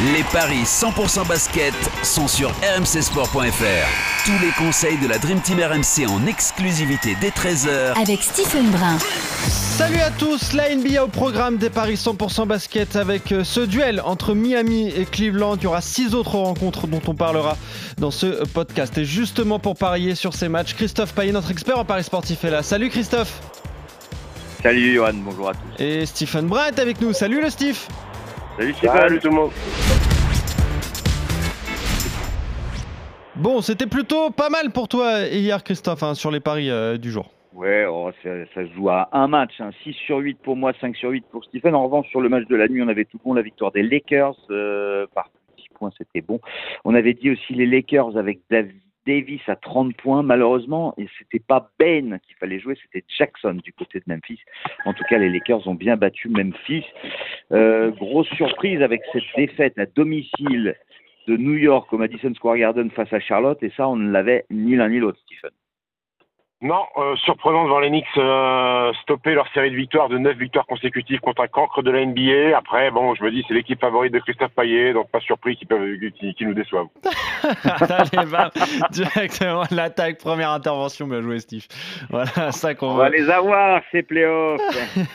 Les paris 100% basket sont sur rmcsport.fr. Tous les conseils de la Dream Team RMC en exclusivité dès 13h avec Stephen Brun. Salut à tous, la NBA au programme des paris 100% basket avec euh, ce duel entre Miami et Cleveland. Il y aura six autres rencontres dont on parlera dans ce podcast. Et justement pour parier sur ces matchs, Christophe Payet, notre expert en paris sportif, est là. Salut Christophe. Salut Johan, bonjour à tous. Et Stephen Brun est avec nous. Salut le Steve. Salut Salut tout le monde. Bon, c'était plutôt pas mal pour toi hier, Christophe, hein, sur les paris euh, du jour. Ouais, oh, ça, se joue à un match. 6 hein. sur 8 pour moi, 5 sur 8 pour Stephen. En revanche, sur le match de la nuit, on avait tout bon la victoire des Lakers euh, par 10 points, c'était bon. On avait dit aussi les Lakers avec Davis à 30 points, malheureusement, et c'était pas Ben qu'il fallait jouer, c'était Jackson du côté de Memphis. En tout cas, les Lakers ont bien battu Memphis. Euh, grosse surprise avec cette défaite à domicile de New York au Madison Square Garden face à Charlotte, et ça, on ne l'avait ni l'un ni l'autre, Stephen. Non, euh, surprenant devant les Knicks euh, stopper leur série de victoires, de 9 victoires consécutives contre un cancre de la NBA. Après, bon, je me dis, c'est l'équipe favorite de Christophe Payet, donc pas surpris qu'ils qu nous déçoivent. Allez, bam, directement l'attaque, première intervention, bien joué Steve. Voilà, ça qu'on On va les avoir, ces playoffs.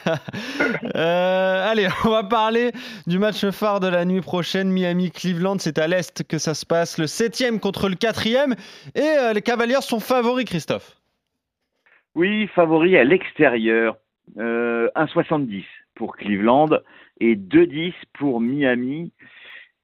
euh, allez, on va parler du match phare de la nuit prochaine, Miami-Cleveland. C'est à l'Est que ça se passe, le 7 contre le 4 Et euh, les Cavaliers sont favoris, Christophe. Oui, favori à l'extérieur. Euh, 1,70 pour Cleveland et 2,10 pour Miami.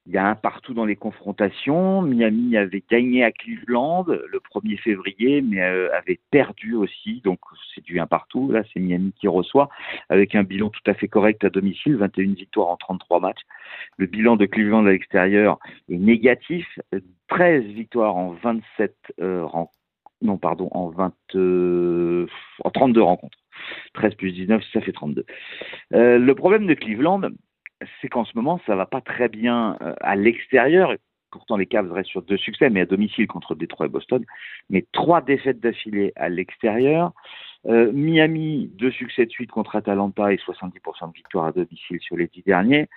Il y a un partout dans les confrontations. Miami avait gagné à Cleveland le 1er février, mais euh, avait perdu aussi. Donc c'est du un partout. Là, c'est Miami qui reçoit avec un bilan tout à fait correct à domicile, 21 victoires en 33 matchs. Le bilan de Cleveland à l'extérieur est négatif, 13 victoires en 27 euh, rencontres non pardon, en 20, euh, en 32 rencontres. 13 plus 19, ça fait 32. Euh, le problème de Cleveland, c'est qu'en ce moment, ça va pas très bien euh, à l'extérieur. Pourtant, les Cavs restent sur deux succès, mais à domicile contre Detroit et Boston. Mais trois défaites d'affilée à l'extérieur. Miami, deux succès de suite contre Atalanta et 70% de victoire à domicile sur les dix derniers.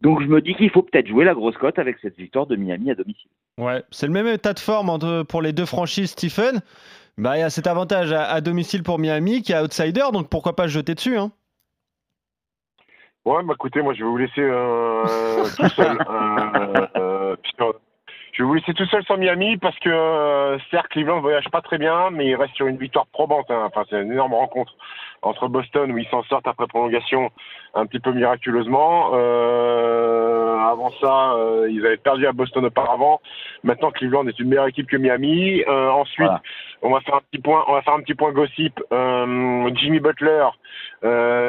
Donc je me dis qu'il faut peut-être jouer la grosse cote avec cette victoire de Miami à domicile. Ouais, c'est le même état de forme pour les deux franchises, Stephen. Bah, il y a cet avantage à, domicile pour Miami qui est outsider, donc pourquoi pas se jeter dessus hein Ouais, bah écoutez, moi je vais vous laisser euh, tout seul. Euh, euh, je vais vous laisser tout seul sur Miami parce que certes Cleveland ne voyage pas très bien, mais il reste sur une victoire probante. Hein. Enfin, c'est une énorme rencontre entre Boston où ils s'en sortent après prolongation un petit peu miraculeusement. Euh, avant ça, euh, ils avaient perdu à Boston auparavant. Maintenant, Cleveland est une meilleure équipe que Miami. Euh, ensuite, on va faire un petit point. On va faire un petit point gossip. Euh, Jimmy Butler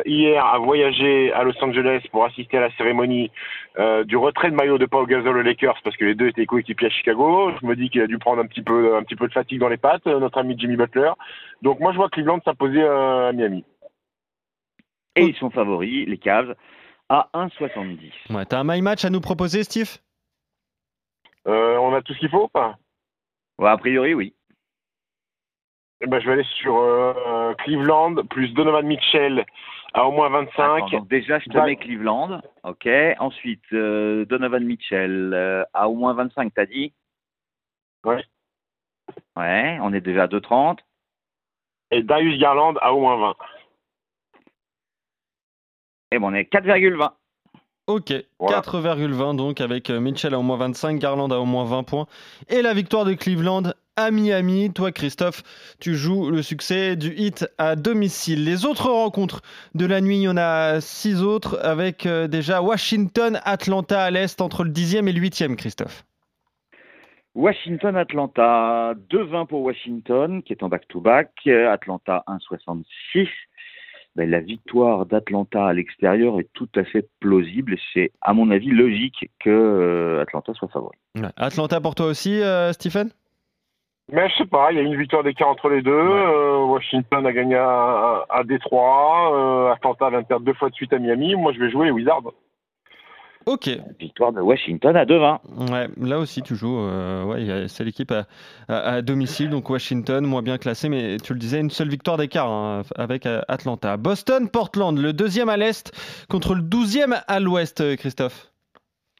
hier a voyagé à Los Angeles pour assister à la cérémonie du retrait de maillot de Paul Gasol aux Lakers parce que les deux étaient coéquipiers à Chicago. Je me dis qu'il a dû prendre un petit peu un petit peu de fatigue dans les pattes, notre ami Jimmy Butler. Donc moi, je vois Cleveland s'imposer à Miami. Et ils sont favoris, les Cavs, à 1,70. Ouais, t'as un my match à nous proposer, Steve? Euh, On a tout ce qu'il faut ou pas? Ouais, A priori, oui. Eh ben, je vais aller sur euh, Cleveland plus Donovan Mitchell à au moins 25. déjà, je te mets Cleveland. OK. Ensuite, euh, Donovan Mitchell à au moins 25, t'as dit? Ouais. Ouais, on est déjà à 2,30. Et Darius Garland à au moins 20. Et bon, on est 4,20. Ok, 4,20 donc avec euh, Mitchell à au moins 25, Garland à au moins 20 points. Et la victoire de Cleveland à Miami. Toi, Christophe, tu joues le succès du hit à domicile. Les autres rencontres de la nuit, il y en a six autres avec euh, déjà Washington, Atlanta à l'est entre le 10e et le 8e, Christophe. Washington-Atlanta, 2-20 pour Washington qui est en back-to-back, Atlanta 1-66 ben, la victoire d'Atlanta à l'extérieur est tout à fait plausible et c'est, à mon avis, logique que euh, Atlanta soit favori. Atlanta pour toi aussi, euh, Stephen? Mais je sais pas, il y a une victoire d'écart entre les deux. Euh, Washington a gagné à, Détroit. Atlanta vient de perdre deux fois de suite à Miami. Moi, je vais jouer les Wizards. Ok. Victoire de Washington à 2-20. Ouais, là aussi tu joues. euh, ouais, c'est l'équipe à, à- à domicile, donc Washington moins bien classé, mais tu le disais, une seule victoire d'écart hein, avec euh, Atlanta. Boston, Portland, le deuxième à l'est contre le douzième à l'ouest, euh, Christophe.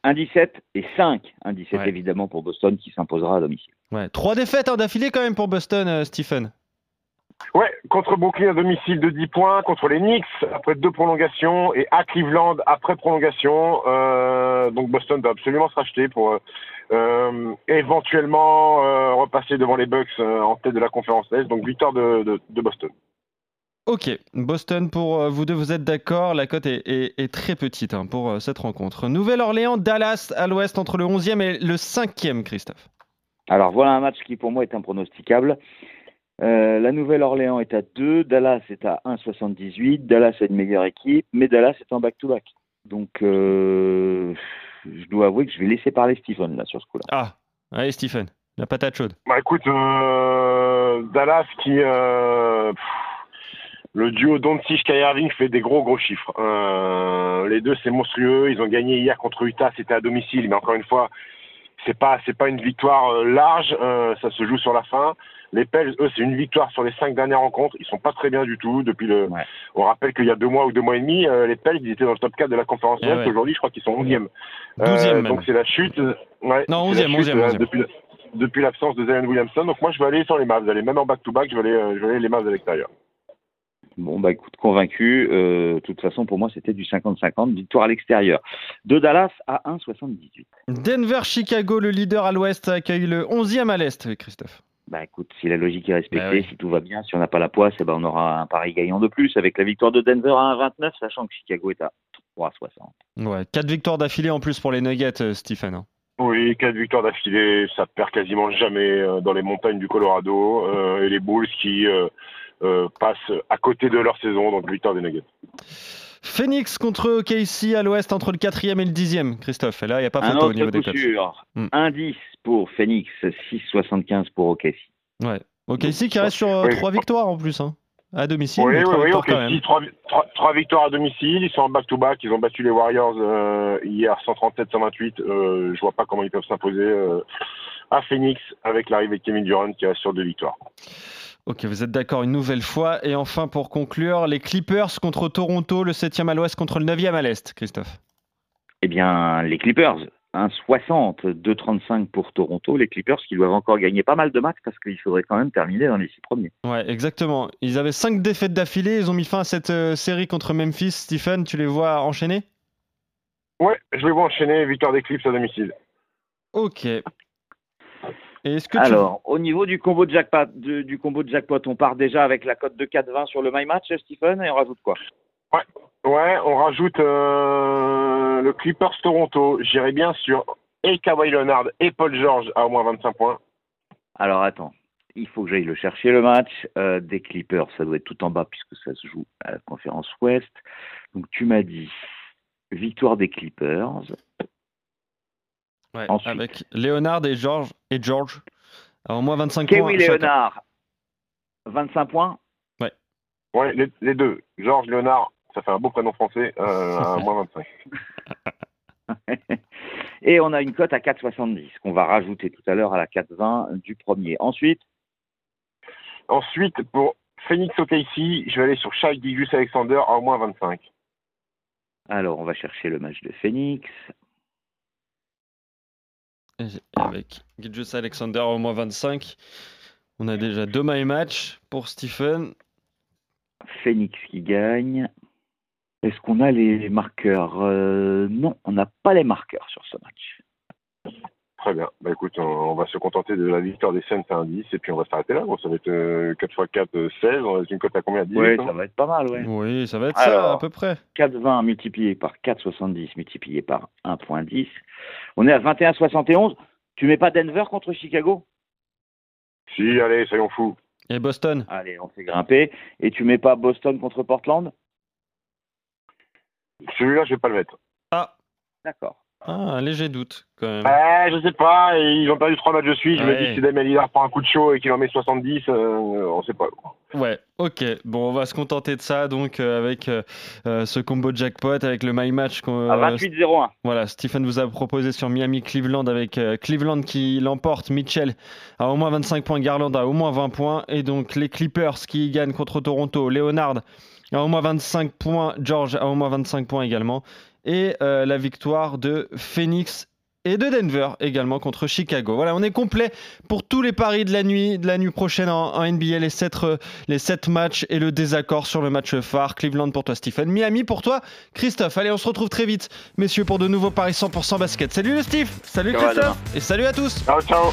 1-17 et 5. 1-17 Ouais. évidemment pour Boston qui s'imposera à domicile. Ouais, trois défaites hein, d'affilée quand même pour Boston, euh, Stephen. Ouais, contre Brooklyn à domicile de 10 points, contre les Knicks après deux prolongations et à Cleveland après prolongation. Euh, donc Boston doit absolument se racheter pour euh, euh, éventuellement euh, repasser devant les Bucks euh, en tête de la conférence Est. Donc victoire de, de, de Boston. Ok, Boston pour vous deux, vous êtes d'accord, la cote est, est- est très petite hein, pour cette rencontre. Nouvelle-Orléans, Dallas à l'ouest entre le 11e et le 5e, Christophe. Alors voilà un match qui pour moi est impronosticable. Euh, la Nouvelle-Orléans est à 2, Dallas est à 1,78. Dallas a une meilleure équipe, mais Dallas est en back-to-back. Donc euh, je dois avouer que je vais laisser parler Stephen là sur ce coup-là. Ah, allez Stephen, la patate chaude. Bah écoute, euh, Dallas qui euh, pff, le duo Kyrie Irving fait des gros gros chiffres. Euh, les deux c'est monstrueux. Ils ont gagné hier contre Utah, c'était à domicile, mais encore une fois, c'est pas c'est pas une victoire euh, large. euh, ça se joue sur la fin. Les Pels, eux, c'est une victoire sur les cinq dernières rencontres. Ils sont pas très bien du tout depuis le. Ouais. On rappelle qu'il y a deux mois ou deux mois et demi, euh, les Pels ils étaient dans le top 4 de la conférence Eh Ouest. ouais. Aujourd'hui, je crois qu'ils sont 11e. 12e même. donc c'est la chute. euh, Ouais, Non, c'est la 11e, chute, 11e, euh, 11e. depuis, depuis l'absence de Zion Williamson. Donc moi, je vais aller sur les Mavs. Allez, même en back-to-back, je vais aller, euh, je vais aller les Mavs à l'extérieur. Bon bah écoute, convaincu. Euh, de toute façon pour moi c'était du 50-50, victoire à l'extérieur. De Dallas à 1,78. Denver, Chicago, le leader à l'ouest, accueille le 11e à l'est, Christophe. Bah écoute, si la logique est respectée, Bah oui. si tout va bien, si on n'a pas la poisse, eh ben on aura un pari gagnant de plus avec la victoire de Denver à 1,29, sachant que Chicago est à 3,60. Ouais, quatre victoires d'affilée en plus pour les Nuggets, euh, Stephen. hein. Oui, quatre victoires d'affilée, ça perd quasiment jamais euh, dans les montagnes du Colorado. euh, et les Bulls qui euh, euh, passent à côté de leur saison, donc victoire des Nuggets. Phoenix contre OKC à l'ouest entre le 4e et le 10e, Christophe. Et là, il n'y a pas Un photo au niveau des sûr. Hmm. 1,10 pour Phoenix, 6,75 pour OKC. Ouais. OKC qui reste sur euh, Oui. trois victoires en plus, hein. à domicile. Oui, oui, trois oui, victoires ok. quand même. Si, trois, trois- trois victoires à domicile, ils sont en back-to-back, ils ont battu les Warriors euh, hier 137-128. Euh, je vois pas comment ils peuvent s'imposer euh, à Phoenix avec l'arrivée de Kevin Durant qui reste sur deux victoires. Ok, vous êtes d'accord une nouvelle fois. Et enfin, pour conclure, les Clippers contre Toronto, le 7e à l'ouest contre le 9e à l'est, Christophe. Eh bien, les Clippers, 1,60, 2,35 pour Toronto. Les Clippers qui doivent encore gagner pas mal de matchs parce qu'il faudrait quand même terminer dans les six premiers. Ouais, exactement. Ils avaient 5 défaites d'affilée. Ils ont mis fin à cette euh, série contre Memphis. Stephen, tu les vois enchaîner? Ouais, je les vois enchaîner, victoire des Clips à domicile. Ok. Et est-ce que tu- Alors, au niveau du combo de jackpot, du combo de jackpot, on part déjà avec la cote de 4,20 sur le My Match, Stephen, et on rajoute quoi? Ouais, on rajoute euh, le Clippers Toronto. J'irai bien sur et Kawhi Leonard et Paul George à au moins 25 points. Alors attends, il faut que j'aille le chercher le match euh, des Clippers. Ça doit être tout en bas puisque ça se joue à la conférence Ouest. Donc tu m'as dit victoire des Clippers. Ouais, ensuite. avec Leonard et George et George. à au moins 25 points. Kawhi chacun. Leonard, 25 points. Ouais, les, les deux. George Leonard, ça fait un beau prénom français, euh, à moins 25. Et on a une cote à 4,70 qu'on va rajouter tout à l'heure à la 4,20 du premier. Ensuite, Ensuite, pour Phoenix OKC, je vais aller sur Shai Gilgeous Alexander à au moins 25. alors on va chercher le match de Phoenix. Avec Gilgeous Alexander au moins 25. On a déjà deux my match pour Stephen. Phoenix qui gagne. Est-ce qu'on a les marqueurs? Euh, Non, on n'a pas les marqueurs sur ce match. Très bien. Bah écoute, on, on va se contenter de la victoire des Saints à un 10 et puis on va s'arrêter là. Bon, ça va être euh, 4 x 4, euh, 16. On a une cote à combien? 18 Oui, ça va être pas mal, ouais. Oui, ça va être ça Alors. à peu près. 4,20 multiplié par 4,70 multiplié par 1,10. On est à 21,71. Tu mets pas Denver contre Chicago? Si, allez, soyons fous. Et Boston? Allez, on fait grimper. Et tu mets pas Boston contre Portland? Celui-là, je vais pas le mettre. Ah, D'accord. Ah, un léger doute quand même. Ouais, je sais pas, ils ont perdu trois matchs de suite. Je me dis que si Damien Lillard prend un coup de chaud et qu'il en met 70, euh, on sait pas. Ouais, ok. Bon, on va se contenter de ça donc euh, avec euh, euh, ce combo jackpot, avec le my match qu'on À euh, 28-01. Voilà, Stephen vous a proposé sur Miami-Cleveland avec euh, Cleveland qui l'emporte, Mitchell a au moins 25 points, Garland a au moins 20 points, et donc les Clippers qui gagnent contre Toronto, Leonard a au moins 25 points, George a au moins 25 points également, et euh, la victoire de Phoenix et de Denver également contre Chicago. Voilà, on est complet pour tous les paris de la nuit, de la nuit prochaine en, en NBA, les 7, les sept matchs et le désaccord sur le match phare. Cleveland pour toi, Stephen. Miami pour toi, Christophe. Allez, on se retrouve très vite, messieurs, pour de nouveaux paris 100% basket. Salut le Steve, salut à Christophe, et salut à tous. Ciao, ciao